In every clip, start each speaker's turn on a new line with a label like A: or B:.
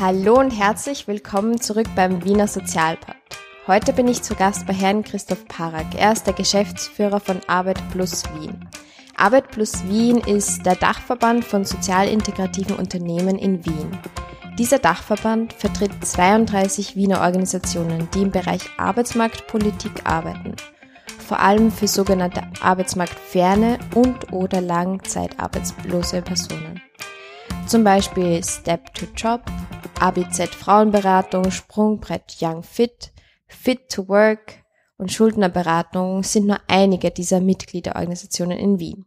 A: Hallo und herzlich willkommen zurück beim Wiener Sozialpakt. Heute bin ich zu Gast bei Herrn Christoph Parak. Er ist der Geschäftsführer von Arbeit Plus Wien. Arbeit Plus Wien ist der Dachverband von sozialintegrativen Unternehmen in Wien. Dieser Dachverband vertritt 32 Wiener Organisationen, die im Bereich Arbeitsmarktpolitik arbeiten. Vor allem für sogenannte arbeitsmarktferne und oder langzeitarbeitslose Personen. Zum Beispiel Step to Job, ABZ Frauenberatung, Sprungbrett Young Fit, Fit to Work und Schuldnerberatung sind nur einige dieser Mitgliederorganisationen in Wien.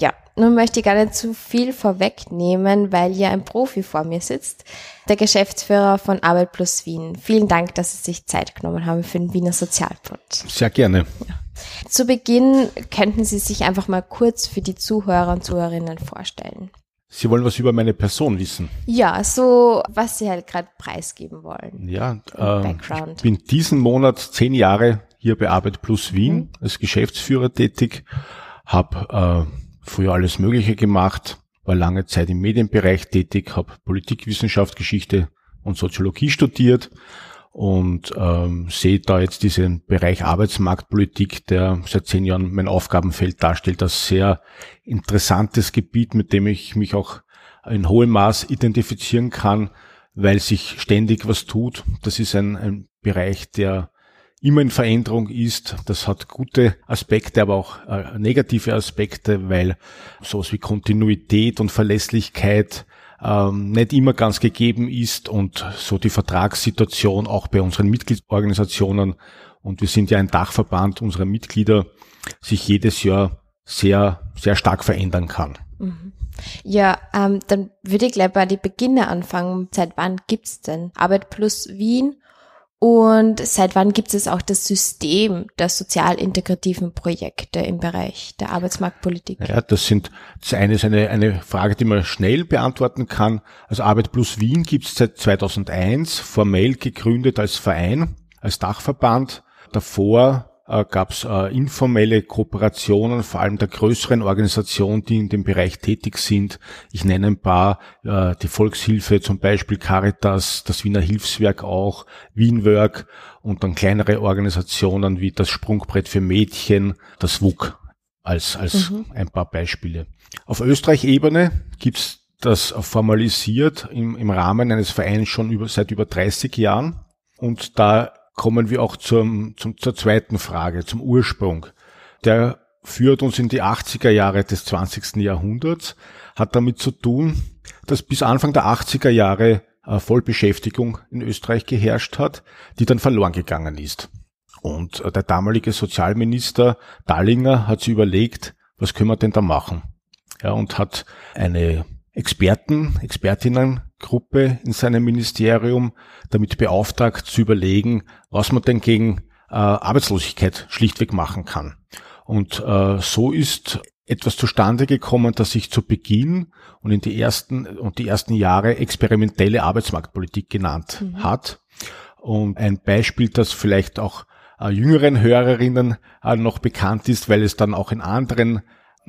A: Ja, nun möchte ich gar nicht zu viel vorwegnehmen, weil hier ein Profi vor mir sitzt, der Geschäftsführer von Arbeit Plus Wien. Vielen Dank, dass Sie sich Zeit genommen haben für den Wiener Sozialbund.
B: Sehr gerne. Ja.
A: Zu Beginn könnten Sie sich einfach mal kurz für die Zuhörer und Zuhörerinnen vorstellen.
B: Sie wollen was über meine Person wissen?
A: Ja, so was Sie halt gerade preisgeben wollen.
B: Ja, äh, ich bin diesen Monat zehn Jahre hier bei Arbeit Plus Wien mhm. als Geschäftsführer tätig, habe äh, früher alles Mögliche gemacht, war lange Zeit im Medienbereich tätig, habe Politikwissenschaft, Geschichte und Soziologie studiert und ähm, sehe da jetzt diesen Bereich Arbeitsmarktpolitik, der seit zehn Jahren mein Aufgabenfeld darstellt, als sehr interessantes Gebiet, mit dem ich mich auch in hohem Maß identifizieren kann, weil sich ständig was tut. Das ist ein, ein Bereich, der immer in Veränderung ist. Das hat gute Aspekte, aber auch äh, negative Aspekte, weil sowas wie Kontinuität und Verlässlichkeit ähm, nicht immer ganz gegeben ist und so die Vertragssituation auch bei unseren Mitgliedsorganisationen und wir sind ja ein Dachverband unserer Mitglieder sich jedes Jahr sehr, sehr stark verändern kann. Mhm.
A: Ja, ähm, dann würde ich gleich bei die Beginne anfangen. Seit wann gibt's denn Arbeit Plus Wien und seit wann gibt es auch das System der sozial integrativen Projekte im Bereich der Arbeitsmarktpolitik?
B: Ja, das sind das eine ist eine, eine Frage, die man schnell beantworten kann. Also Arbeit plus Wien gibt es seit 2001, formell gegründet als Verein, als Dachverband. Davor äh, gab es äh, informelle Kooperationen, vor allem der größeren Organisationen, die in dem Bereich tätig sind. Ich nenne ein paar, äh, die Volkshilfe zum Beispiel, Caritas, das Wiener Hilfswerk auch, Wienwork und dann kleinere Organisationen wie das Sprungbrett für Mädchen, das WUK als, als mhm. ein paar Beispiele. Auf Österreich-Ebene gibt's das formalisiert im, im Rahmen eines Vereins schon über, seit über 30 Jahren. Und da kommen wir auch zum, zum, zur zweiten Frage, zum Ursprung. Der führt uns in die 80er Jahre des 20. Jahrhunderts, hat damit zu tun, dass bis Anfang der 80er Jahre äh, Vollbeschäftigung in Österreich geherrscht hat, die dann verloren gegangen ist. Und äh, der damalige Sozialminister Dallinger hat sich überlegt, was können wir denn da machen? Ja, und hat eine Experten, Expertinnengruppe in seinem Ministerium damit beauftragt zu überlegen, was man denn gegen äh, Arbeitslosigkeit schlichtweg machen kann. Und äh, so ist etwas zustande gekommen, das sich zu Beginn und in die ersten und die ersten Jahre experimentelle Arbeitsmarktpolitik genannt mhm. hat. Und ein Beispiel, das vielleicht auch äh, jüngeren Hörerinnen äh, noch bekannt ist, weil es dann auch in anderen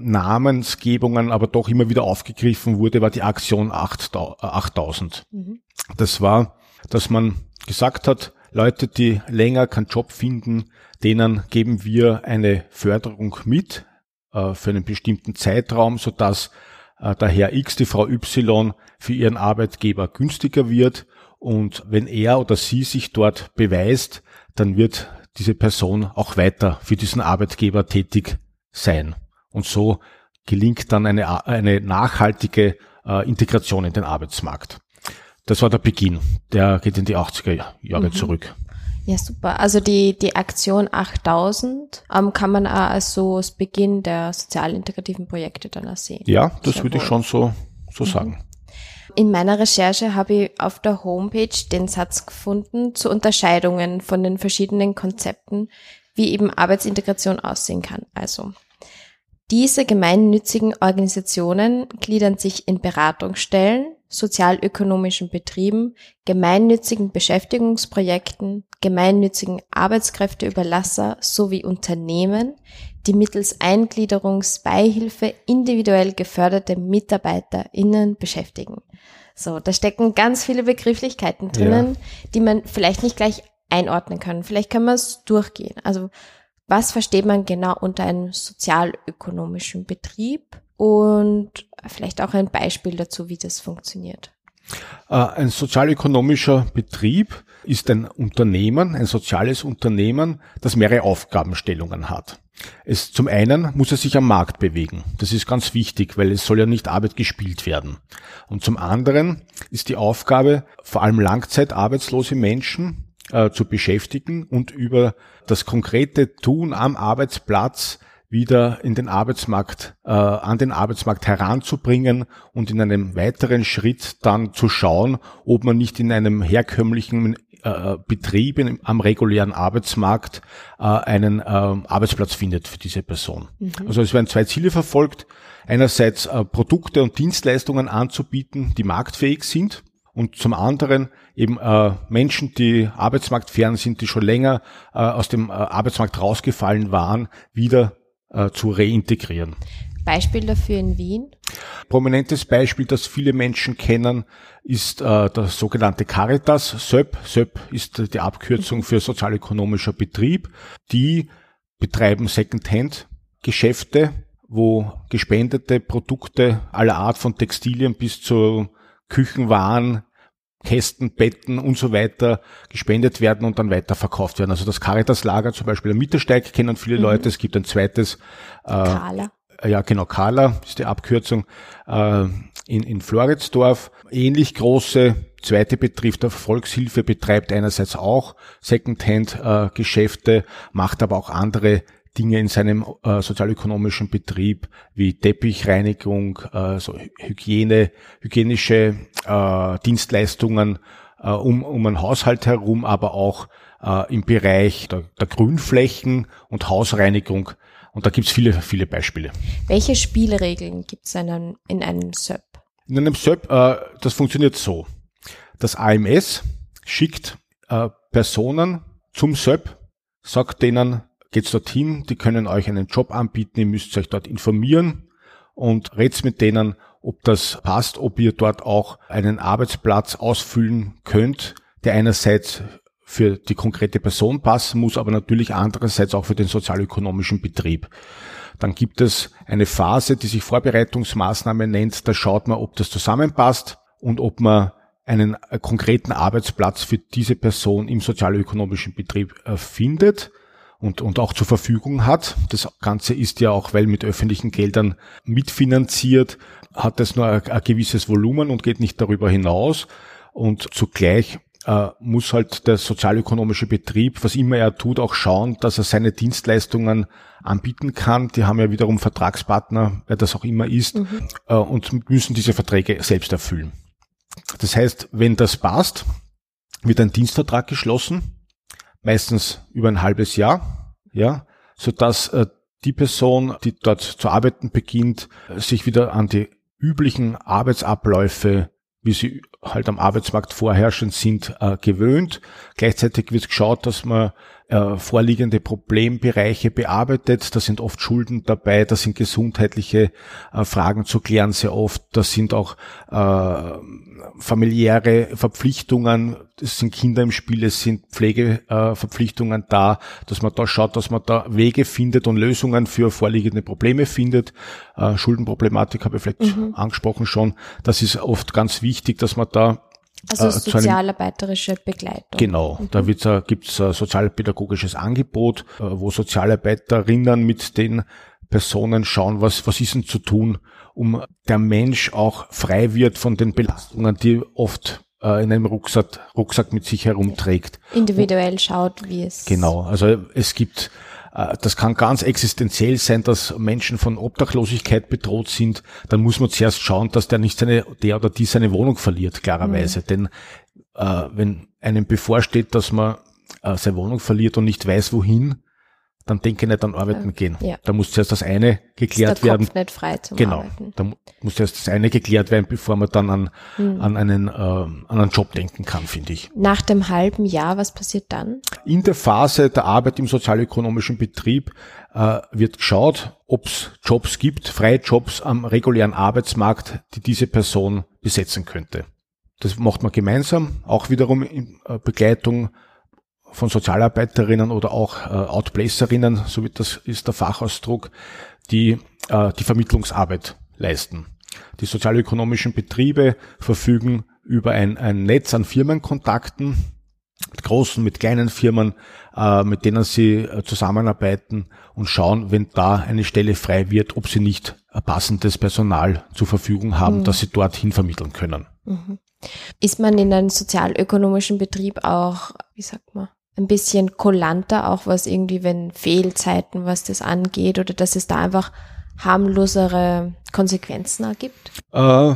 B: Namensgebungen aber doch immer wieder aufgegriffen wurde, war die Aktion 8000. Mhm. Das war, dass man gesagt hat, Leute, die länger keinen Job finden, denen geben wir eine Förderung mit äh, für einen bestimmten Zeitraum, sodass äh, der Herr X, die Frau Y für ihren Arbeitgeber günstiger wird. Und wenn er oder sie sich dort beweist, dann wird diese Person auch weiter für diesen Arbeitgeber tätig sein. Und so gelingt dann eine, eine nachhaltige äh, Integration in den Arbeitsmarkt. Das war der Beginn. Der geht in die 80er Jahre mhm. zurück.
A: Ja, super. Also die, die Aktion 8000 ähm, kann man auch als so als Beginn der sozial integrativen Projekte dann auch sehen.
B: Ja, das Sehr würde wohl. ich schon so, so mhm. sagen.
A: In meiner Recherche habe ich auf der Homepage den Satz gefunden zu Unterscheidungen von den verschiedenen Konzepten, wie eben Arbeitsintegration aussehen kann. Also diese gemeinnützigen Organisationen gliedern sich in Beratungsstellen, sozialökonomischen Betrieben, gemeinnützigen Beschäftigungsprojekten, gemeinnützigen Arbeitskräfteüberlasser sowie Unternehmen, die mittels Eingliederungsbeihilfe individuell geförderte MitarbeiterInnen beschäftigen. So, da stecken ganz viele Begrifflichkeiten drinnen, ja. die man vielleicht nicht gleich einordnen kann. Vielleicht können wir es durchgehen. Also, was versteht man genau unter einem sozialökonomischen Betrieb? Und vielleicht auch ein Beispiel dazu, wie das funktioniert.
B: Äh, ein sozialökonomischer Betrieb ist ein Unternehmen, ein soziales Unternehmen, das mehrere Aufgabenstellungen hat. Es, zum einen muss er sich am Markt bewegen. Das ist ganz wichtig, weil es soll ja nicht Arbeit gespielt werden. Und zum anderen ist die Aufgabe, vor allem langzeitarbeitslose Menschen äh, zu beschäftigen und über das konkrete Tun am Arbeitsplatz wieder in den Arbeitsmarkt, äh, an den Arbeitsmarkt heranzubringen und in einem weiteren Schritt dann zu schauen, ob man nicht in einem herkömmlichen äh, Betrieb in, am regulären Arbeitsmarkt äh, einen äh, Arbeitsplatz findet für diese Person. Mhm. Also es werden zwei Ziele verfolgt. Einerseits äh, Produkte und Dienstleistungen anzubieten, die marktfähig sind und zum anderen eben äh, Menschen, die arbeitsmarktfern sind, die schon länger äh, aus dem äh, Arbeitsmarkt rausgefallen waren, wieder äh, zu reintegrieren.
A: Beispiel dafür in Wien?
B: Prominentes Beispiel, das viele Menschen kennen, ist äh, der sogenannte Caritas, SÖP. SÖP ist die Abkürzung für sozialökonomischer Betrieb. Die betreiben Secondhand-Geschäfte, wo gespendete Produkte aller Art von Textilien bis zu Küchenwaren, Kästen, Betten und so weiter gespendet werden und dann weiterverkauft werden. Also das Caritas-Lager zum Beispiel am Mittersteig kennen viele mhm. Leute. Es gibt ein zweites.
A: Äh, Kala.
B: Ja, genau, Kala ist die Abkürzung. Äh, in, in Floridsdorf. Ähnlich große zweite Betrieb der Volkshilfe betreibt einerseits auch Secondhand-Geschäfte, äh, macht aber auch andere Dinge in seinem äh, sozialökonomischen Betrieb wie Teppichreinigung, äh, so Hygiene, hygienische äh, Dienstleistungen äh, um, um einen Haushalt herum, aber auch äh, im Bereich der, der Grünflächen und Hausreinigung. Und da gibt's viele, viele Beispiele.
A: Welche Spielregeln gibt's in einem, in einem SÖP?
B: In einem SÖP, äh, das funktioniert so. Das AMS schickt äh, Personen zum SÖP, sagt denen, geht's dorthin, die können euch einen Job anbieten, ihr müsst euch dort informieren und redet mit denen, ob das passt, ob ihr dort auch einen Arbeitsplatz ausfüllen könnt, der einerseits für die konkrete Person passen muss, aber natürlich andererseits auch für den sozialökonomischen Betrieb. Dann gibt es eine Phase, die sich Vorbereitungsmaßnahme nennt. Da schaut man, ob das zusammenpasst und ob man einen konkreten Arbeitsplatz für diese Person im sozialökonomischen Betrieb äh, findet und, und auch zur Verfügung hat. Das Ganze ist ja auch, weil mit öffentlichen Geldern mitfinanziert, hat es nur ein, ein gewisses Volumen und geht nicht darüber hinaus. Und zugleich äh, muss halt der sozialökonomische Betrieb, was immer er tut, auch schauen, dass er seine Dienstleistungen anbieten kann. Die haben ja wiederum Vertragspartner, wer das auch immer ist, mhm. äh, und müssen diese Verträge selbst erfüllen. Das heißt, wenn das passt, wird ein Dienstvertrag geschlossen meistens über ein halbes Jahr, ja, so dass äh, die Person, die dort zu arbeiten beginnt, sich wieder an die üblichen Arbeitsabläufe, wie sie halt am Arbeitsmarkt vorherrschend sind, äh, gewöhnt. Gleichzeitig wird geschaut, dass man äh, vorliegende Problembereiche bearbeitet. Da sind oft Schulden dabei, da sind gesundheitliche äh, Fragen zu klären sehr oft. Da sind auch äh, familiäre Verpflichtungen, es sind Kinder im Spiel, es sind Pflegeverpflichtungen da, dass man da schaut, dass man da Wege findet und Lösungen für vorliegende Probleme findet. Äh, Schuldenproblematik habe ich vielleicht mhm. angesprochen schon. Das ist oft ganz wichtig, dass man da
A: also äh, sozialarbeiterische Begleitung.
B: Genau, mhm. da äh, gibt's ein sozialpädagogisches Angebot, äh, wo Sozialarbeiterinnen mit den Personen schauen, was, was ist denn zu tun, um der Mensch auch frei wird von den Belastungen, die oft äh, in einem Rucksack, Rucksack mit sich herumträgt.
A: Individuell schaut, wie es.
B: Genau, also es gibt das kann ganz existenziell sein, dass Menschen von Obdachlosigkeit bedroht sind. Dann muss man zuerst schauen, dass der nicht seine, der oder die seine Wohnung verliert, klarerweise. Mhm. Denn äh, wenn einem bevorsteht, dass man äh, seine Wohnung verliert und nicht weiß, wohin, dann denke nicht an Arbeiten gehen.
A: Ja.
B: Da muss zuerst das eine geklärt
A: ist der
B: werden.
A: Kopf nicht frei zum
B: Genau.
A: Arbeiten.
B: Da mu- muss erst das eine geklärt werden, bevor man dann an,
A: Hm.
B: an einen, äh, an einen Job denken kann, finde ich.
A: Nach dem halben Jahr, was passiert dann?
B: In der Phase der Arbeit im sozialökonomischen Betrieb äh, wird geschaut, ob es Jobs gibt, freie Jobs am regulären Arbeitsmarkt, die diese Person besetzen könnte. Das macht man gemeinsam, auch wiederum in äh, Begleitung von Sozialarbeiterinnen oder auch äh, Outplacerinnen, so wie das ist der Fachausdruck, die äh, die Vermittlungsarbeit leisten. Die sozialökonomischen Betriebe verfügen über ein, ein Netz an Firmenkontakten, mit großen, mit kleinen Firmen, äh, mit denen sie äh, zusammenarbeiten und schauen, wenn da eine Stelle frei wird, ob sie nicht äh, passendes Personal zur Verfügung haben, das sie dorthin vermitteln können.
A: Ist man in einem sozialökonomischen Betrieb auch, wie sagt man, ein bisschen kulanter, auch was irgendwie, wenn Fehlzeiten, was das angeht, oder dass es da einfach harmlosere Konsequenzen ergibt?
B: Äh,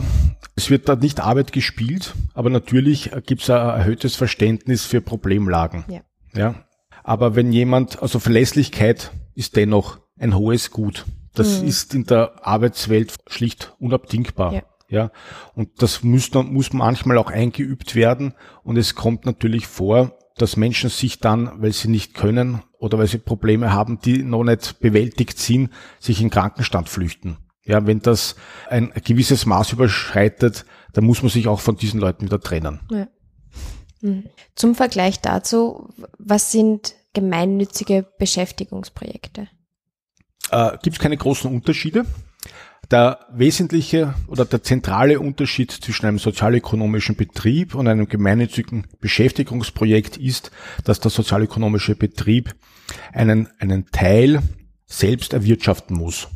B: es wird da nicht Arbeit gespielt, aber natürlich gibt es ein erhöhtes Verständnis für Problemlagen.
A: Ja.
B: Ja. Aber wenn jemand, also Verlässlichkeit ist dennoch ein hohes Gut. Das ist in der Arbeitswelt schlicht unabdingbar.
A: Ja.
B: Ja. Und das muss, muss manchmal auch eingeübt werden. Und es kommt natürlich vor, dass Menschen sich dann, weil sie nicht können oder weil sie Probleme haben, die noch nicht bewältigt sind, sich in Krankenstand flüchten. Ja, wenn das ein gewisses Maß überschreitet, dann muss man sich auch von diesen Leuten wieder trennen.
A: Ja. Mhm. Zum Vergleich dazu, was sind gemeinnützige Beschäftigungsprojekte?
B: Äh, Gibt es keine großen Unterschiede. Der wesentliche oder der zentrale Unterschied zwischen einem sozialökonomischen Betrieb und einem gemeinnützigen Beschäftigungsprojekt ist, dass der sozialökonomische Betrieb einen, einen Teil selbst erwirtschaften muss.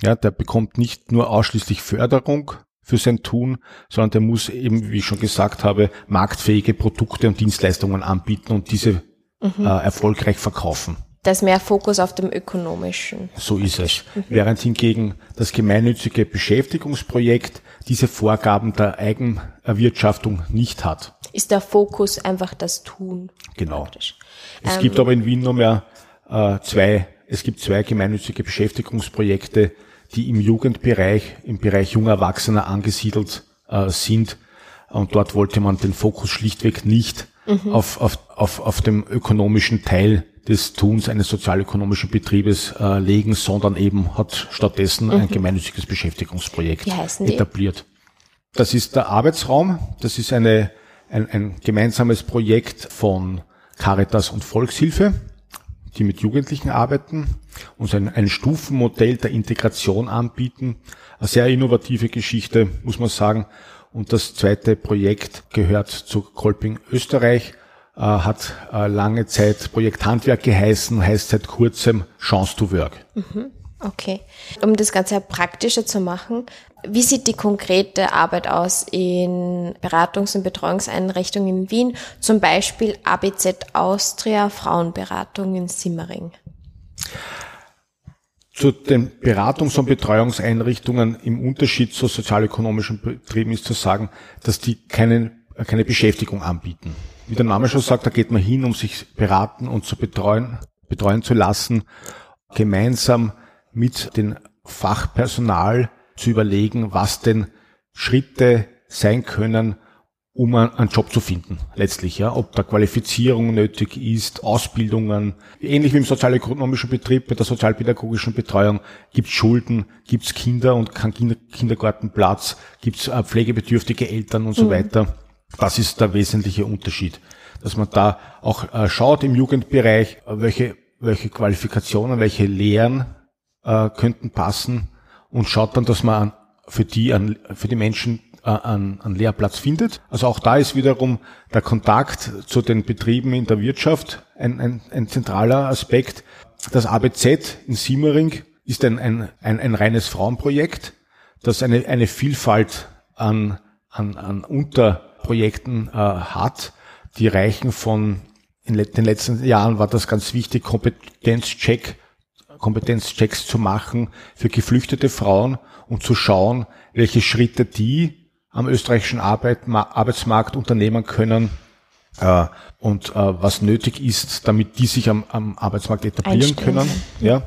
B: Ja, der bekommt nicht nur ausschließlich Förderung für sein Tun, sondern der muss eben, wie ich schon gesagt habe, marktfähige Produkte und Dienstleistungen anbieten und diese äh, erfolgreich verkaufen.
A: Da ist mehr Fokus auf dem ökonomischen.
B: So ist es. Während hingegen das gemeinnützige Beschäftigungsprojekt diese Vorgaben der Eigenerwirtschaftung nicht hat.
A: Ist der Fokus einfach das Tun?
B: Genau.
A: praktisch.
B: Es
A: Ähm,
B: gibt aber in Wien nur mehr äh, zwei, es gibt zwei gemeinnützige Beschäftigungsprojekte, die im Jugendbereich, im Bereich junger Erwachsener angesiedelt äh, sind. Und dort wollte man den Fokus schlichtweg nicht auf, auf, auf, auf dem ökonomischen Teil des Tuns eines sozialökonomischen Betriebes äh, legen, sondern eben hat stattdessen ein gemeinnütziges Beschäftigungsprojekt
A: die?
B: etabliert. Das ist der Arbeitsraum. Das ist eine, ein, ein gemeinsames Projekt von Caritas und Volkshilfe, die mit Jugendlichen arbeiten und so ein, ein Stufenmodell der Integration anbieten. Eine sehr innovative Geschichte, muss man sagen. Und das zweite Projekt gehört zu Kolping Österreich, hat äh, lange Zeit Projekt Handwerk geheißen, heißt seit kurzem Chance to Work.
A: Okay. Um das Ganze praktischer zu machen, wie sieht die konkrete Arbeit aus in Beratungs- und Betreuungseinrichtungen in Wien? Zum Beispiel ABZ Austria Frauenberatung in Simmering.
B: Zu den Beratungs- und Betreuungseinrichtungen im Unterschied zu sozialökonomischen Betrieben ist zu sagen, dass die keine, keine Beschäftigung anbieten. Wie der Name schon sagt, da geht man hin, um sich beraten und zu betreuen, betreuen zu lassen, gemeinsam mit dem Fachpersonal zu überlegen, was denn Schritte sein können, um einen Job zu finden, letztlich, ja. Ob da Qualifizierung nötig ist, Ausbildungen. Ähnlich wie im sozialökonomischen Betrieb, bei der sozialpädagogischen Betreuung gibt's Schulden, gibt's Kinder und kein Kinder Kindergartenplatz, gibt's äh, pflegebedürftige Eltern und so weiter. Das ist der wesentliche Unterschied. Dass man da auch äh, schaut im Jugendbereich, äh, welche, welche Qualifikationen, welche Lehren äh, könnten passen und schaut dann, dass man an, für die, an, für die Menschen äh, an, an Lehrplatz findet. Also auch da ist wiederum der Kontakt zu den Betrieben in der Wirtschaft ein, ein, ein zentraler Aspekt. Das ABZ in Simmering ist ein, ein, ein, ein reines Frauenprojekt, das eine, eine Vielfalt an, an, an Unterprojekten äh, hat. Die reichen von, in den letzten Jahren war das ganz wichtig, Kompetenzcheck Kompetenzchecks zu machen für geflüchtete Frauen und zu schauen, welche Schritte die am österreichischen Arbeit, Arbeitsmarkt unternehmen können, äh, und äh, was nötig ist, damit die sich am, am Arbeitsmarkt etablieren können. Ja,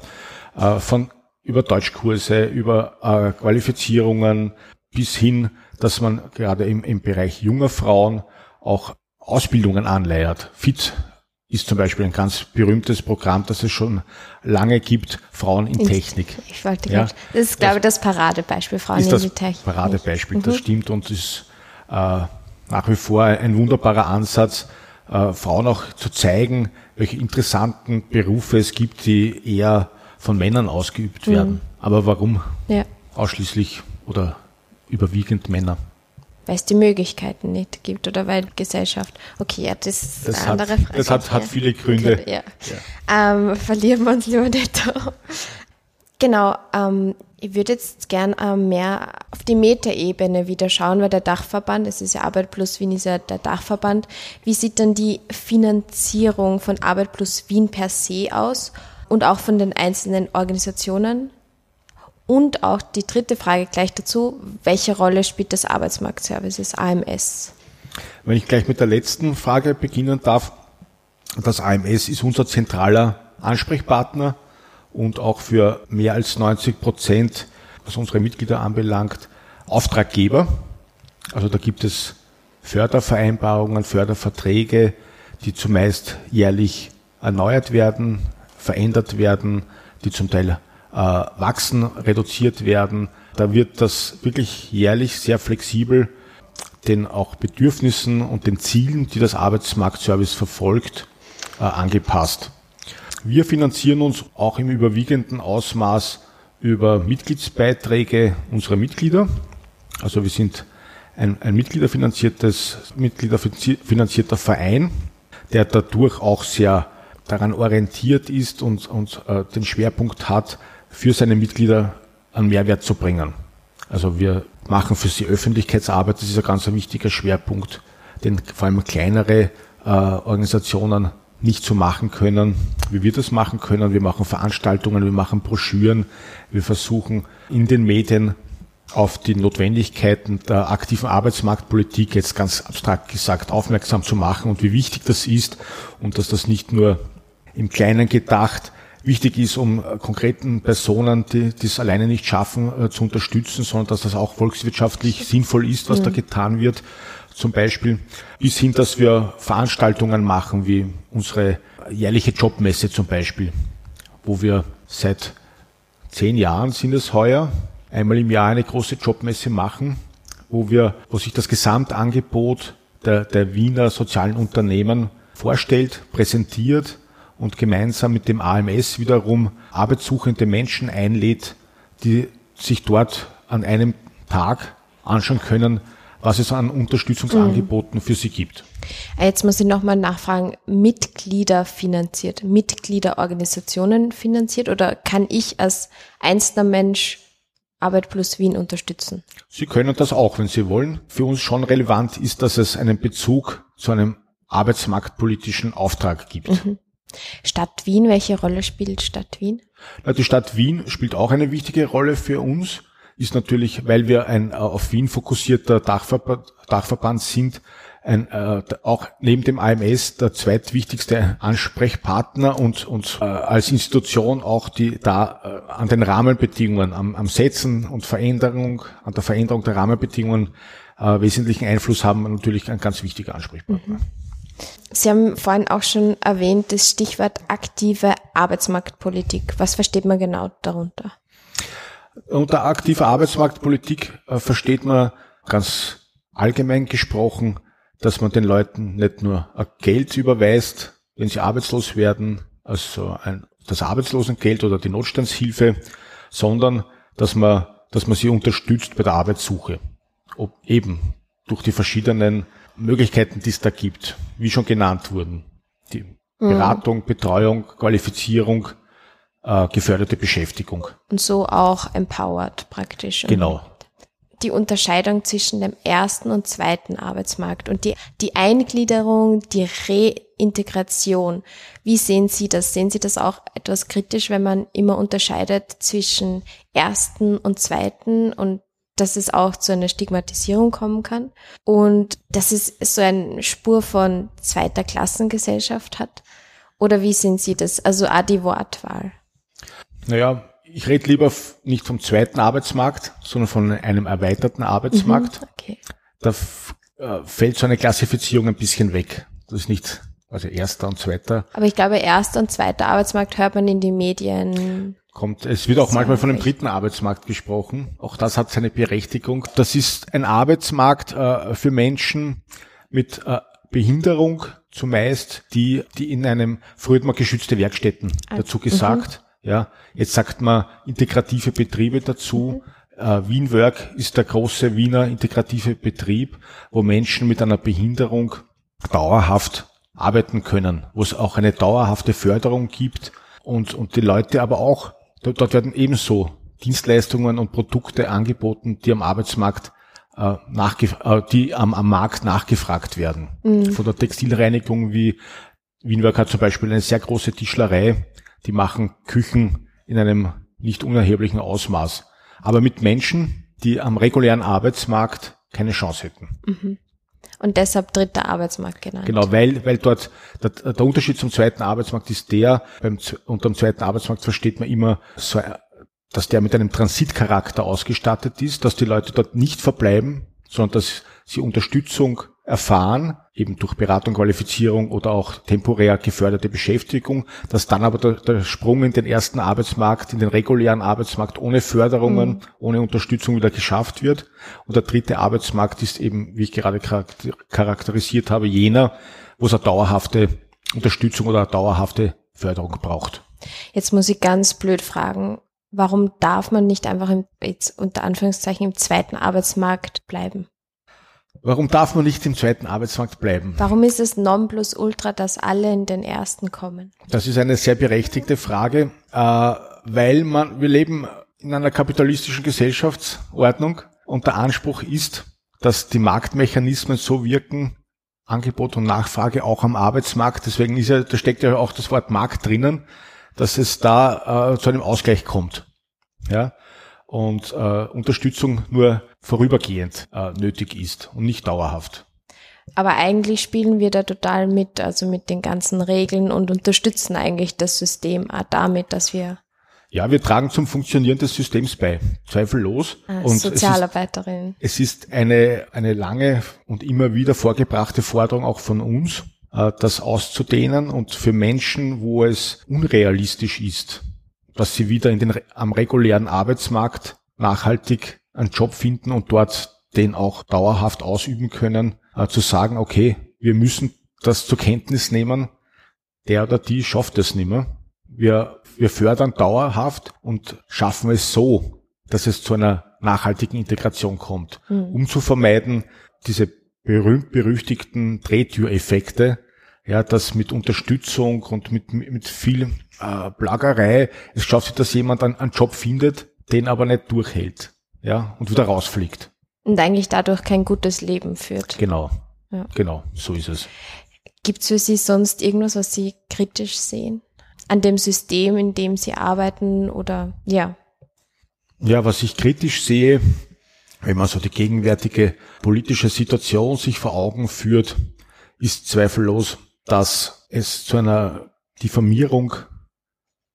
B: äh, von über Deutschkurse, über äh, Qualifizierungen bis hin, dass man gerade im, im Bereich junger Frauen auch Ausbildungen anleiert. FIT ist zum Beispiel ein ganz berühmtes Programm, das es schon lange gibt, Frauen in, in Technik.
A: Ich wollte ja, grad, das ist, glaube ich, das Paradebeispiel, Frauen in die Technik.
B: Das Paradebeispiel, mhm. das stimmt und ist äh, nach wie vor ein wunderbarer Ansatz, äh, Frauen auch zu zeigen, welche interessanten Berufe es gibt, die eher von Männern ausgeübt mhm. werden. Aber warum ja. ausschließlich oder überwiegend Männer?
A: Weil es die Möglichkeiten nicht gibt oder weil Gesellschaft, okay, ja, das ist
B: das eine andere Frage. Das hat, hat viele Gründe.
A: Ja. ja. Ähm, verlieren wir uns lieber nicht. genau, ähm, ich würde jetzt gern ähm, mehr auf die Metaebene wieder schauen, weil der Dachverband, es ist ja Arbeit plus Wien, ist ja der Dachverband. Wie sieht dann die Finanzierung von Arbeit plus Wien per se aus und auch von den einzelnen Organisationen? Und auch die dritte Frage gleich dazu, welche Rolle spielt das Arbeitsmarktservices AMS?
B: Wenn ich gleich mit der letzten Frage beginnen darf, das AMS ist unser zentraler Ansprechpartner und auch für mehr als 90 Prozent, was unsere Mitglieder anbelangt, Auftraggeber. Also da gibt es Fördervereinbarungen, Förderverträge, die zumeist jährlich erneuert werden, verändert werden, die zum Teil wachsen, reduziert werden. Da wird das wirklich jährlich sehr flexibel den auch Bedürfnissen und den Zielen, die das Arbeitsmarktservice verfolgt, äh, angepasst. Wir finanzieren uns auch im überwiegenden Ausmaß über Mitgliedsbeiträge unserer Mitglieder. Also wir sind ein, ein mitgliederfinanziertes, mitgliederfinanzierter Verein, der dadurch auch sehr daran orientiert ist und, und äh, den Schwerpunkt hat, für seine Mitglieder einen Mehrwert zu bringen. Also wir machen für sie Öffentlichkeitsarbeit, das ist ein ganz wichtiger Schwerpunkt, den vor allem kleinere äh, Organisationen nicht so machen können, wie wir das machen können. Wir machen Veranstaltungen, wir machen Broschüren, wir versuchen in den Medien auf die Notwendigkeiten der aktiven Arbeitsmarktpolitik jetzt ganz abstrakt gesagt aufmerksam zu machen und wie wichtig das ist und dass das nicht nur im Kleinen gedacht wichtig ist, um konkreten Personen, die es alleine nicht schaffen, äh, zu unterstützen, sondern dass das auch volkswirtschaftlich sinnvoll ist, was mhm. da getan wird zum Beispiel, bis hin, dass wir Veranstaltungen machen, wie unsere jährliche Jobmesse zum Beispiel, wo wir seit zehn Jahren sind es heuer, einmal im Jahr eine große Jobmesse machen, wo wir, wo sich das Gesamtangebot der, der Wiener sozialen Unternehmen vorstellt, präsentiert und gemeinsam mit dem AMS wiederum arbeitssuchende Menschen einlädt, die sich dort an einem Tag anschauen können, was es an Unterstützungsangeboten mhm. für sie gibt.
A: Äh, jetzt muss ich nochmal nachfragen, Mitglieder finanziert, Mitgliederorganisationen finanziert oder kann ich als einzelner Mensch Arbeit plus Wien unterstützen?
B: Sie können das auch, wenn Sie wollen. Für uns schon relevant ist, dass es einen Bezug zu einem arbeitsmarktpolitischen Auftrag gibt. Mhm.
A: Stadt Wien, welche Rolle spielt Stadt Wien?
B: Die Stadt Wien spielt auch eine wichtige Rolle für uns ist natürlich, weil wir ein äh, auf Wien fokussierter Dachverband, Dachverband sind, ein, äh, auch neben dem AMS der zweitwichtigste Ansprechpartner und, und äh, als Institution auch die da äh, an den Rahmenbedingungen, am, am Setzen und Veränderung, an der Veränderung der Rahmenbedingungen äh, wesentlichen Einfluss haben, natürlich ein ganz wichtiger Ansprechpartner. Mhm.
A: Sie haben vorhin auch schon erwähnt, das Stichwort aktive Arbeitsmarktpolitik. Was versteht man genau darunter?
B: Unter aktiver Arbeitsmarktpolitik äh, versteht man ganz allgemein gesprochen, dass man den Leuten nicht nur Geld überweist, wenn sie arbeitslos werden, also ein, das Arbeitslosengeld oder die Notstandshilfe, sondern dass man, dass man sie unterstützt bei der Arbeitssuche. Ob eben durch die verschiedenen Möglichkeiten, die es da gibt, wie schon genannt wurden. Die mhm. Beratung, Betreuung, Qualifizierung, äh, geförderte Beschäftigung.
A: Und so auch empowered praktisch.
B: Genau.
A: Die Unterscheidung zwischen dem ersten und zweiten Arbeitsmarkt und die, die Eingliederung, die Reintegration. Wie sehen Sie das? Sehen Sie das auch etwas kritisch, wenn man immer unterscheidet zwischen ersten und zweiten und dass es auch zu einer Stigmatisierung kommen kann und dass es so eine Spur von zweiter Klassengesellschaft hat? Oder wie sehen Sie das? Also auch die Wortwahl.
B: Naja, ich rede lieber nicht vom zweiten Arbeitsmarkt, sondern von einem erweiterten Arbeitsmarkt. Mhm, okay. Da äh, fällt so eine Klassifizierung ein bisschen weg. Das ist nicht, also erster und zweiter.
A: Aber ich glaube, erster und zweiter Arbeitsmarkt hört man in den Medien.
B: Kommt, es wird auch manchmal von einem dritten Arbeitsmarkt gesprochen. Auch das hat seine Berechtigung. Das ist ein Arbeitsmarkt äh, für Menschen mit äh, Behinderung zumeist, die, die in einem, früher hat man geschützte Werkstätten ah, dazu gesagt. Mhm. Ja, jetzt sagt man integrative Betriebe dazu. Mhm. Äh, Wienwerk ist der große Wiener integrative Betrieb, wo Menschen mit einer Behinderung dauerhaft arbeiten können, wo es auch eine dauerhafte Förderung gibt und, und die Leute aber auch, dort werden ebenso Dienstleistungen und Produkte angeboten, die am Arbeitsmarkt äh, äh, die am, am Markt nachgefragt werden. Mhm. Von der Textilreinigung wie Wienwerk hat zum Beispiel eine sehr große Tischlerei, die machen Küchen in einem nicht unerheblichen Ausmaß aber mit Menschen, die am regulären Arbeitsmarkt keine Chance hätten.
A: Mhm. Und deshalb dritter Arbeitsmarkt genannt.
B: Genau, weil, weil dort der, der Unterschied zum zweiten Arbeitsmarkt ist der, beim, unter dem zweiten Arbeitsmarkt versteht man immer so, dass der mit einem Transitcharakter ausgestattet ist, dass die Leute dort nicht verbleiben, sondern dass sie Unterstützung erfahren, eben durch Beratung, Qualifizierung oder auch temporär geförderte Beschäftigung, dass dann aber der, der Sprung in den ersten Arbeitsmarkt, in den regulären Arbeitsmarkt ohne Förderungen, mhm. ohne Unterstützung wieder geschafft wird. Und der dritte Arbeitsmarkt ist eben, wie ich gerade charakterisiert habe, jener, wo es eine dauerhafte Unterstützung oder eine dauerhafte Förderung braucht.
A: Jetzt muss ich ganz blöd fragen, warum darf man nicht einfach im, jetzt unter Anführungszeichen im zweiten Arbeitsmarkt bleiben?
B: Warum darf man nicht im zweiten Arbeitsmarkt bleiben?
A: Warum ist es Nonplusultra, dass alle in den ersten kommen?
B: Das ist eine sehr berechtigte Frage, äh, weil man, wir leben in einer kapitalistischen Gesellschaftsordnung und der Anspruch ist, dass die Marktmechanismen so wirken, Angebot und Nachfrage auch am Arbeitsmarkt, deswegen ist ja, da steckt ja auch das Wort Markt drinnen, dass es da äh, zu einem Ausgleich kommt. Ja, und äh, Unterstützung nur vorübergehend äh, nötig ist und nicht dauerhaft.
A: Aber eigentlich spielen wir da total mit, also mit den ganzen Regeln und unterstützen eigentlich das System auch damit, dass wir
B: ja, wir tragen zum Funktionieren des Systems bei, zweifellos.
A: Als und Sozialarbeiterin.
B: Es ist, es ist eine, eine lange und immer wieder vorgebrachte Forderung auch von uns, äh, das auszudehnen und für Menschen, wo es unrealistisch ist, dass sie wieder in den, am regulären Arbeitsmarkt nachhaltig einen Job finden und dort den auch dauerhaft ausüben können, äh, zu sagen, okay, wir müssen das zur Kenntnis nehmen, der oder die schafft es nicht mehr. Wir, wir fördern dauerhaft und schaffen es so, dass es zu einer nachhaltigen Integration kommt, mhm. um zu vermeiden, diese berühmt-berüchtigten Drehtüreffekte, ja, dass mit Unterstützung und mit, mit viel äh, Plagerei es schafft, dass jemand einen, einen Job findet, den aber nicht durchhält, ja, und wieder rausfliegt.
A: Und eigentlich dadurch kein gutes Leben führt.
B: Genau. Ja. Genau, so ist es.
A: Gibt es für Sie sonst irgendwas, was Sie kritisch sehen? An dem System, in dem Sie arbeiten oder ja?
B: Ja, was ich kritisch sehe, wenn man so die gegenwärtige politische Situation sich vor Augen führt, ist zweifellos, dass es zu einer Diffamierung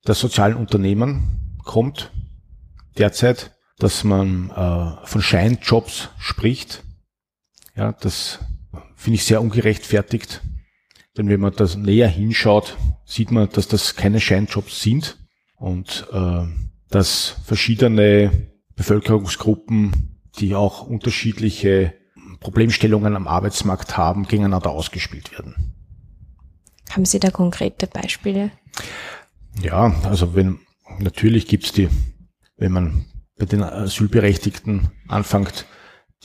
B: der sozialen Unternehmen kommt derzeit, dass man äh, von Scheinjobs spricht. Ja, das finde ich sehr ungerechtfertigt. Denn wenn man das näher hinschaut, sieht man, dass das keine Scheinjobs sind und äh, dass verschiedene Bevölkerungsgruppen, die auch unterschiedliche Problemstellungen am Arbeitsmarkt haben, gegeneinander ausgespielt werden.
A: Haben Sie da konkrete Beispiele?
B: Ja, also wenn natürlich gibt's die, wenn man bei den Asylberechtigten anfängt,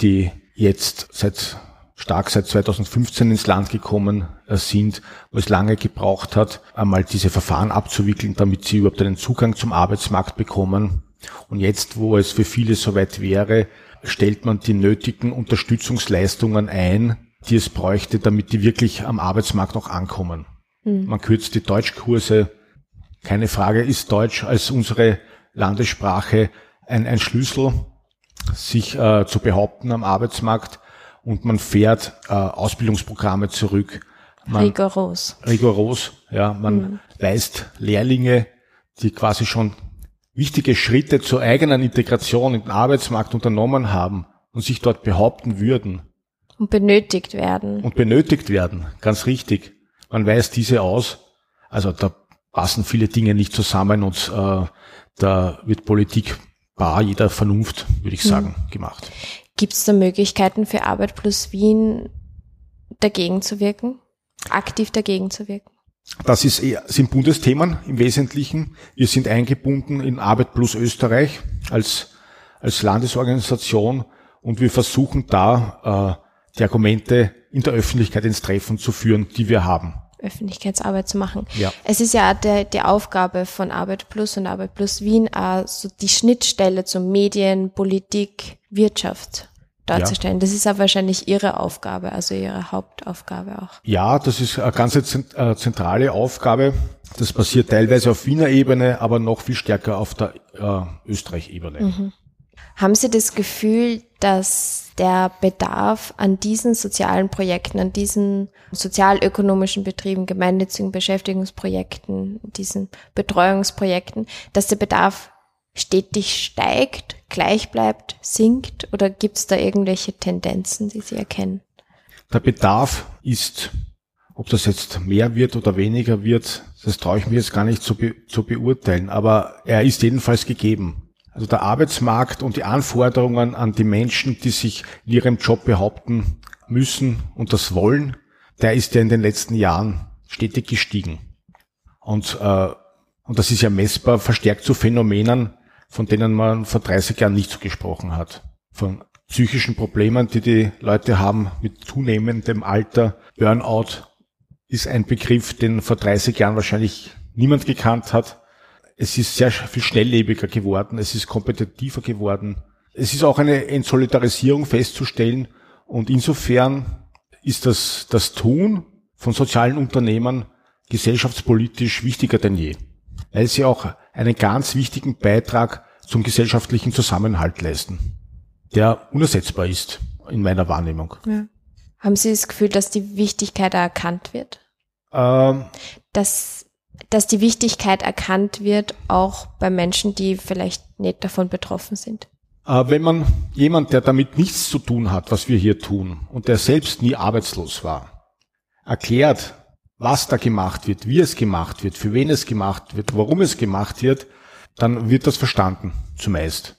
B: die jetzt seit stark seit 2015 ins Land gekommen äh, sind, wo es lange gebraucht hat, einmal diese Verfahren abzuwickeln, damit sie überhaupt einen Zugang zum Arbeitsmarkt bekommen. Und jetzt, wo es für viele soweit wäre, stellt man die nötigen Unterstützungsleistungen ein, die es bräuchte, damit die wirklich am Arbeitsmarkt noch ankommen. Mhm. Man kürzt die Deutschkurse. Keine Frage, ist Deutsch als unsere Landessprache ein, ein Schlüssel. sich äh, zu behaupten am Arbeitsmarkt und man fährt äh, Ausbildungsprogramme zurück. Man,
A: rigoros.
B: Rigoros, ja. Man mhm. weist Lehrlinge, die quasi schon wichtige Schritte zur eigenen Integration in den Arbeitsmarkt unternommen haben und sich dort behaupten würden.
A: Und benötigt werden.
B: Und benötigt werden, ganz richtig. Man weist diese aus. Also da passen viele Dinge nicht zusammen und äh, da wird Politik bar jeder Vernunft, würde ich sagen, mhm. gemacht.
A: Gibt es da Möglichkeiten für Arbeit plus Wien dagegen zu wirken? Aktiv dagegen zu wirken?
B: Das ist eher, sind Bundesthemen im Wesentlichen. Wir sind eingebunden in Arbeit plus Österreich als, als Landesorganisation und wir versuchen da äh, die Argumente in der Öffentlichkeit ins Treffen zu führen, die wir haben.
A: Öffentlichkeitsarbeit zu machen.
B: Ja.
A: Es ist ja der, die Aufgabe von Arbeit Plus und Arbeit Plus Wien, äh, so die Schnittstelle zu Medien, Politik, Wirtschaft darzustellen. Ja. Das ist ja wahrscheinlich Ihre Aufgabe, also Ihre Hauptaufgabe auch.
B: Ja, das ist eine ganz äh, zentrale Aufgabe. Das passiert teilweise auf Wiener Ebene, aber noch viel stärker auf der äh, Österreich-Ebene. Mhm.
A: Haben Sie das Gefühl, dass der Bedarf an diesen sozialen Projekten, an diesen sozialökonomischen Betrieben, gemeinnützigen Beschäftigungsprojekten, diesen Betreuungsprojekten, dass der Bedarf stetig steigt, gleich bleibt, sinkt oder gibt es da irgendwelche Tendenzen, die Sie erkennen?
B: Der Bedarf ist, ob das jetzt mehr wird oder weniger wird, das traue ich mir jetzt gar nicht zu, be zu beurteilen, aber er ist jedenfalls gegeben. Also der Arbeitsmarkt und die Anforderungen an die Menschen, die sich in ihrem Job behaupten müssen und das wollen, der ist ja in den letzten Jahren stetig gestiegen. Und, äh, und das ist ja messbar verstärkt zu Phänomenen, von denen man vor 30 Jahren nicht so gesprochen hat. Von psychischen Problemen, die die Leute haben mit zunehmendem Alter. Burnout ist ein Begriff, den vor 30 Jahren wahrscheinlich niemand gekannt hat es ist sehr viel schnelllebiger geworden, es ist kompetitiver geworden. Es ist auch eine Entsolidarisierung festzustellen und insofern ist das, das Tun von sozialen Unternehmen gesellschaftspolitisch wichtiger denn je, weil sie auch einen ganz wichtigen Beitrag zum gesellschaftlichen Zusammenhalt leisten, der unersetzbar ist in meiner Wahrnehmung. Ja.
A: Haben Sie das Gefühl, dass die Wichtigkeit erkannt wird?
B: Ähm,
A: dass dass die Wichtigkeit erkannt wird, auch bei Menschen, die vielleicht nicht davon betroffen sind.
B: Äh, wenn man jemand, der damit nichts zu tun hat, was wir hier tun, und der selbst nie arbeitslos war, erklärt, was da gemacht wird, wie es gemacht wird, für wen es gemacht wird, warum es gemacht wird, dann wird das verstanden, zumeist.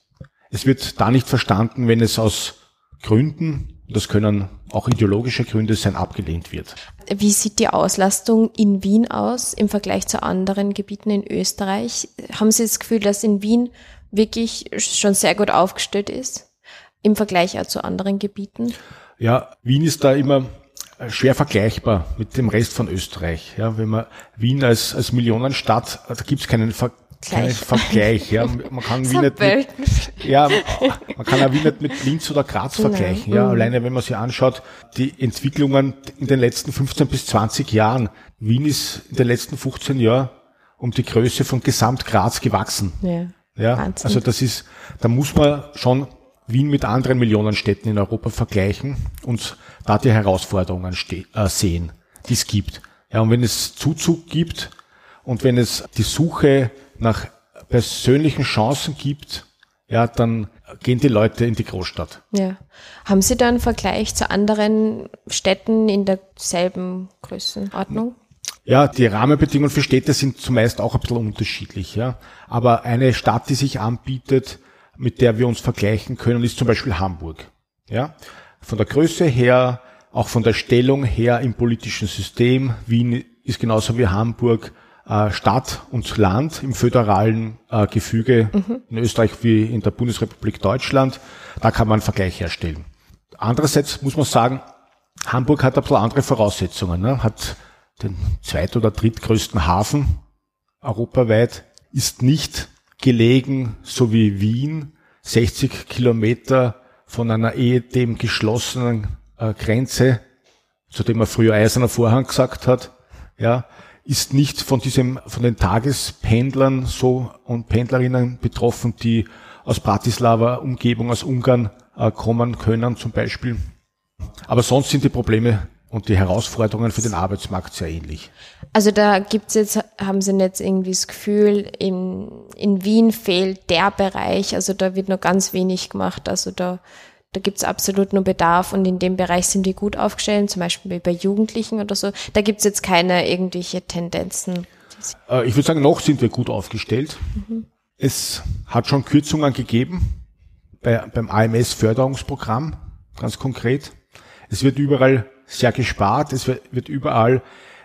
B: Es wird da nicht verstanden, wenn es aus Gründen, das können auch ideologische Gründe sein, abgelehnt wird.
A: Wie sieht die Auslastung in Wien aus im Vergleich zu anderen Gebieten in Österreich? Haben Sie das Gefühl, dass in Wien wirklich schon sehr gut aufgestellt ist im Vergleich auch zu anderen Gebieten?
B: Ja, Wien ist da immer schwer vergleichbar mit dem Rest von Österreich. Ja, wenn man Wien als, als Millionenstadt, da gibt es keinen Ver Vergleich. Vergleich, ja. Man kann Wien nicht mit, ja, man kann auch Wien nicht mit Linz oder Graz vergleichen, ja. Mhm. Alleine, wenn man sich anschaut, die Entwicklungen in den letzten 15 bis 20 Jahren. Wien ist in den letzten 15 Jahren um die Größe von Gesamt Graz gewachsen. Ja. Ja, Wahnsinn. also das ist, da muss man schon Wien mit anderen Millionenstädten in Europa vergleichen und da die Herausforderungen äh, sehen, die es gibt. Ja, und wenn es Zuzug gibt und wenn es die Suche nach persönlichen Chancen gibt, ja, dann gehen die Leute in die Großstadt.
A: Ja. Haben Sie da einen Vergleich zu anderen Städten in derselben Größenordnung?
B: Ja, die Rahmenbedingungen für Städte sind zumeist auch ein bisschen unterschiedlich, ja. Aber eine Stadt, die sich anbietet, mit der wir uns vergleichen können, ist zum Beispiel Hamburg. Ja. Von der Größe her, auch von der Stellung her im politischen System. Wien ist genauso wie Hamburg Stadt und Land im föderalen äh, Gefüge mhm. in Österreich wie in der Bundesrepublik Deutschland. Da kann man einen Vergleich herstellen. Andererseits muss man sagen, Hamburg hat ein paar andere Voraussetzungen. Ne? Hat den zweit- oder drittgrößten Hafen europaweit, ist nicht gelegen, so wie Wien, 60 Kilometer von einer ehedem geschlossenen äh, Grenze, zu dem man früher Eiserner Vorhang gesagt hat, ja, ist nicht von diesem, von den Tagespendlern so und Pendlerinnen betroffen, die aus Bratislava, Umgebung, aus Ungarn äh, kommen können zum Beispiel. Aber sonst sind die Probleme und die Herausforderungen für den Arbeitsmarkt sehr ähnlich.
A: Also da gibt's jetzt, haben Sie jetzt irgendwie das Gefühl, in, in Wien fehlt der Bereich, also da wird noch ganz wenig gemacht, also da, da gibt's absolut nur Bedarf und in dem Bereich sind die gut aufgestellt, zum Beispiel bei Jugendlichen oder so. Da gibt's jetzt keine irgendwelche Tendenzen.
B: Äh, ich würde sagen, noch sind wir gut aufgestellt. Mhm. Es hat schon Kürzungen gegeben bei, beim AMS-Förderungsprogramm, ganz konkret. Es wird überall sehr gespart. Es wird, überall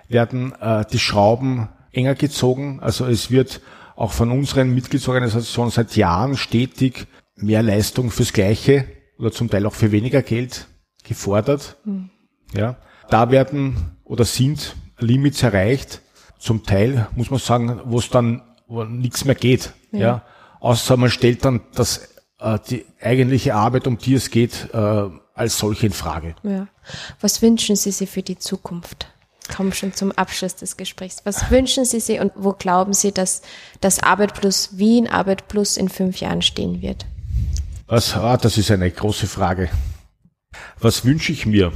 B: werden äh, die Schrauben enger gezogen. Also es wird auch von unseren Mitgliedsorganisationen seit Jahren stetig mehr Leistung fürs Gleiche oder zum Teil auch für weniger Geld gefordert. Mhm. Ja, da werden oder sind Limits erreicht. Zum Teil muss man sagen, wo es dann wo nichts mehr geht. Ja. ja. außer man stellt dann das äh, die eigentliche Arbeit, um die es geht, äh, als solche in Frage.
A: Ja. Was wünschen Sie sich für die Zukunft? Kommen schon zum Abschluss des Gesprächs. Was wünschen Sie sich und wo glauben Sie, dass das Arbeit plus Wien, Arbeit plus in fünf Jahren stehen wird?
B: Was, ah, das ist eine große Frage. Was wünsche ich mir?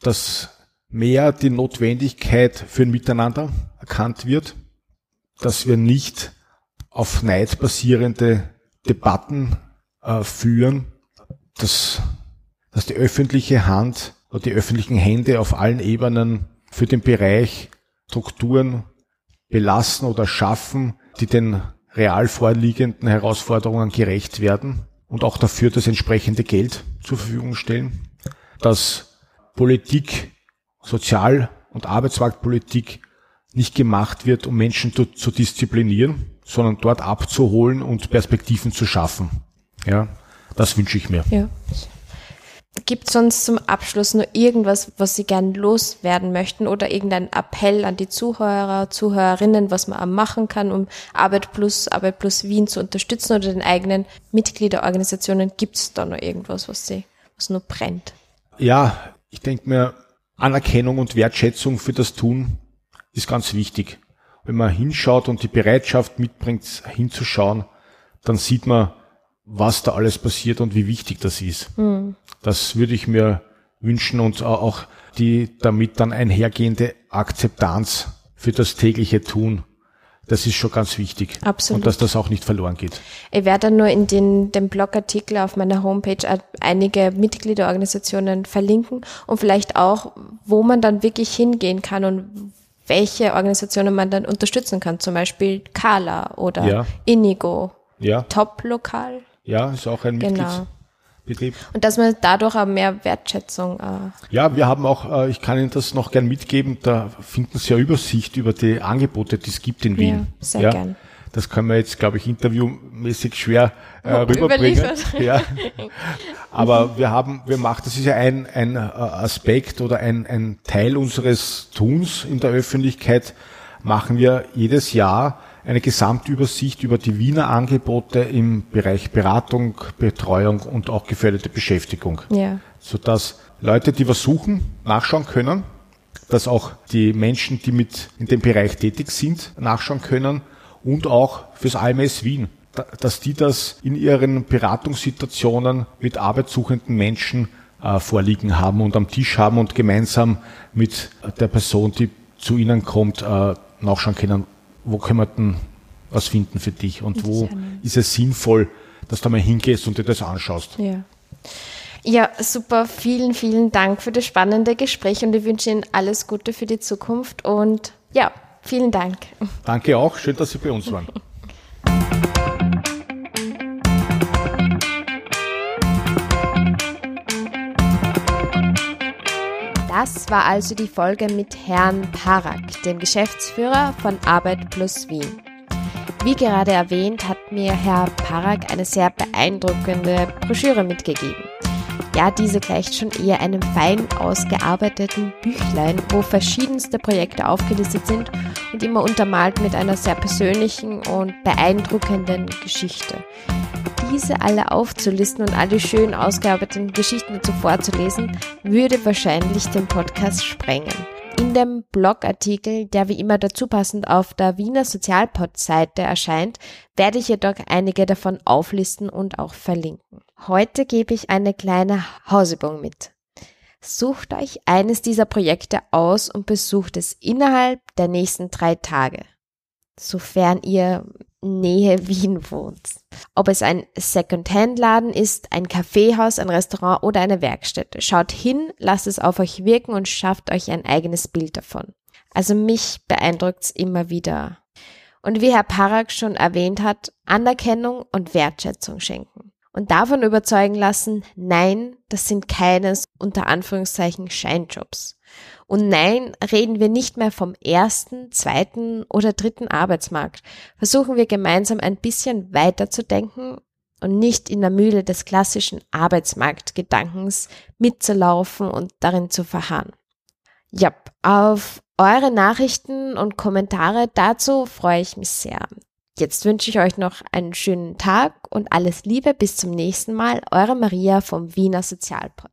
B: Dass mehr die Notwendigkeit für ein Miteinander erkannt wird, dass wir nicht auf Neid basierende Debatten äh, führen, dass dass die öffentliche Hand oder die öffentlichen Hände auf allen Ebenen für den Bereich Strukturen belassen oder schaffen, die den real vorliegenden Herausforderungen gerecht werden und auch dafür das entsprechende Geld zur Verfügung stellen, dass Politik, Sozial- und Arbeitsmarktpolitik nicht gemacht wird, um Menschen zu, zu disziplinieren, sondern dort abzuholen und Perspektiven zu schaffen. Ja, das wünsche ich mir.
A: Ja. Gibt sonst zum Abschluss nur irgendwas, was Sie gern loswerden möchten oder irgendein Appell an die Zuhörer, Zuhörerinnen, was man machen kann, um Arbeit Plus, Arbeit Plus Wien zu unterstützen oder den eigenen Mitgliederorganisationen? Gibt es da noch irgendwas, was Sie, was nur brennt?
B: Ja, ich denke mir, Anerkennung und Wertschätzung für das Tun ist ganz wichtig. Wenn man hinschaut und die Bereitschaft mitbringt, hinzuschauen, dann sieht man, was da alles passiert und wie wichtig das ist. Mhm. Das würde ich mir wünschen und auch die damit dann einhergehende Akzeptanz für das tägliche Tun. Das ist schon ganz wichtig.
A: Absolut.
B: Und dass das auch nicht verloren geht.
A: Ich werde dann nur in den, den Blogartikel auf meiner Homepage einige Mitgliederorganisationen verlinken und vielleicht auch, wo man dann wirklich hingehen kann und welche Organisationen man dann unterstützen kann. Zum Beispiel Kala oder ja. Inigo.
B: Ja.
A: Top Lokal.
B: Ja, ist auch ein genau. Mitgliedsbetrieb.
A: Und dass man dadurch auch mehr Wertschätzung.
B: Äh ja, wir haben auch, äh, ich kann Ihnen das noch gern mitgeben, da finden Sie ja Übersicht über die Angebote, die es gibt in Wien. Ja,
A: sehr ja. gern.
B: Das können wir jetzt, glaube ich, interviewmäßig schwer äh, rüberbringen. Ja. Aber wir haben, wir machen, das ist ja ein, ein äh, Aspekt oder ein, ein Teil unseres Tuns in der Öffentlichkeit, machen wir jedes Jahr eine Gesamtübersicht über die Wiener Angebote im Bereich Beratung, Betreuung und auch geförderte Beschäftigung.
A: Ja.
B: Sodass Leute, die was suchen, nachschauen können, dass auch die Menschen, die mit in dem Bereich tätig sind, nachschauen können und auch fürs AMS Wien, dass die das in ihren Beratungssituationen mit arbeitssuchenden Menschen äh, vorliegen haben und am Tisch haben und gemeinsam mit der Person, die zu ihnen kommt, äh, nachschauen können, wo können wir denn was finden für dich und wo ist es sinnvoll, dass du mal hingehst und dir das anschaust.
A: Ja. Ja, super. Vielen, vielen Dank für das spannende Gespräch und ich wünsche Ihnen alles Gute für die Zukunft und ja, vielen Dank.
B: Danke auch. Schön, dass Sie bei uns waren.
A: Das war also die Folge mit Herrn Parak, dem Geschäftsführer von Arbeit Plus Wien. Wie gerade erwähnt, hat mir Herr Parak eine sehr beeindruckende Broschüre mitgegeben. Ja, diese gleicht schon eher einem fein ausgearbeiteten Büchlein, wo verschiedenste Projekte aufgelistet sind und immer untermalt mit einer sehr persönlichen und beeindruckenden Geschichte diese alle aufzulisten und alle schön ausgearbeiteten Geschichten dazu vorzulesen, würde wahrscheinlich den Podcast sprengen. In dem Blogartikel, der wie immer dazu passend auf der Wiener Sozialpod-Seite erscheint, werde ich jedoch einige davon auflisten und auch verlinken. Heute gebe ich eine kleine Hausübung mit. Sucht euch eines dieser Projekte aus und besucht es innerhalb der nächsten drei Tage, sofern ihr Nähe Wien wohnt. Ob es ein Second-Hand-Laden ist, ein Kaffeehaus, ein Restaurant oder eine Werkstätte. Schaut hin, lasst es auf euch wirken und schafft euch ein eigenes Bild davon. Also mich beeindruckt's immer wieder. Und wie Herr Parak schon erwähnt hat, Anerkennung und Wertschätzung schenken und davon überzeugen lassen, nein, das sind keines unter Anführungszeichen Scheinjobs. Und nein, reden wir nicht mehr vom ersten, zweiten oder dritten Arbeitsmarkt. Versuchen wir gemeinsam ein bisschen weiter zu denken und nicht in der Mühle des klassischen Arbeitsmarktgedankens mitzulaufen und darin zu verharren. Ja, auf eure Nachrichten und Kommentare dazu freue ich mich sehr. Jetzt wünsche ich euch noch einen schönen Tag und alles Liebe bis zum nächsten Mal. Eure Maria vom Wiener Sozialpod.